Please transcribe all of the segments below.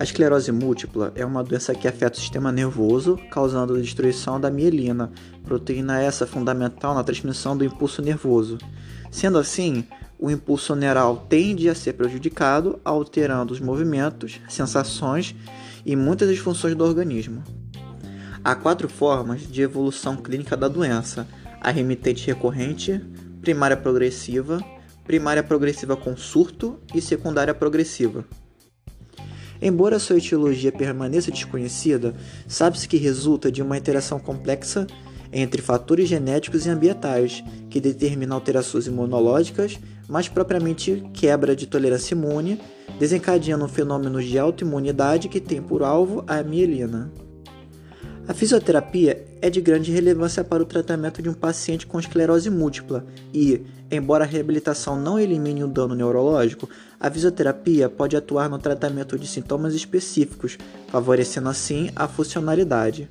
A esclerose múltipla é uma doença que afeta o sistema nervoso, causando a destruição da mielina, proteína essa fundamental na transmissão do impulso nervoso. Sendo assim, o impulso neural tende a ser prejudicado, alterando os movimentos, sensações e muitas das funções do organismo. Há quatro formas de evolução clínica da doença: a remitente recorrente, primária progressiva, primária progressiva com surto e secundária progressiva. Embora sua etiologia permaneça desconhecida, sabe-se que resulta de uma interação complexa entre fatores genéticos e ambientais que determinam alterações imunológicas, mais propriamente quebra de tolerância imune, desencadeando fenômenos de autoimunidade que têm por alvo a mielina. A fisioterapia é de grande relevância para o tratamento de um paciente com esclerose múltipla e, embora a reabilitação não elimine o dano neurológico, a fisioterapia pode atuar no tratamento de sintomas específicos, favorecendo assim a funcionalidade.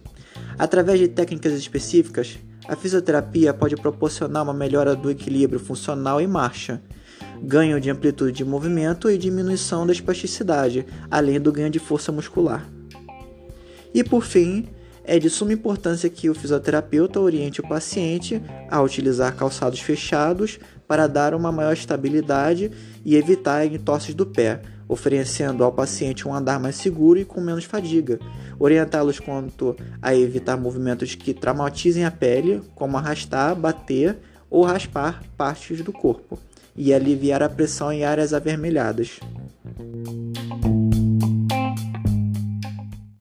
Através de técnicas específicas, a fisioterapia pode proporcionar uma melhora do equilíbrio funcional em marcha, ganho de amplitude de movimento e diminuição da espasticidade, além do ganho de força muscular. E por fim, é de suma importância que o fisioterapeuta oriente o paciente a utilizar calçados fechados para dar uma maior estabilidade e evitar entorses do pé, oferecendo ao paciente um andar mais seguro e com menos fadiga. Orientá-los quanto a evitar movimentos que traumatizem a pele, como arrastar, bater ou raspar partes do corpo, e aliviar a pressão em áreas avermelhadas.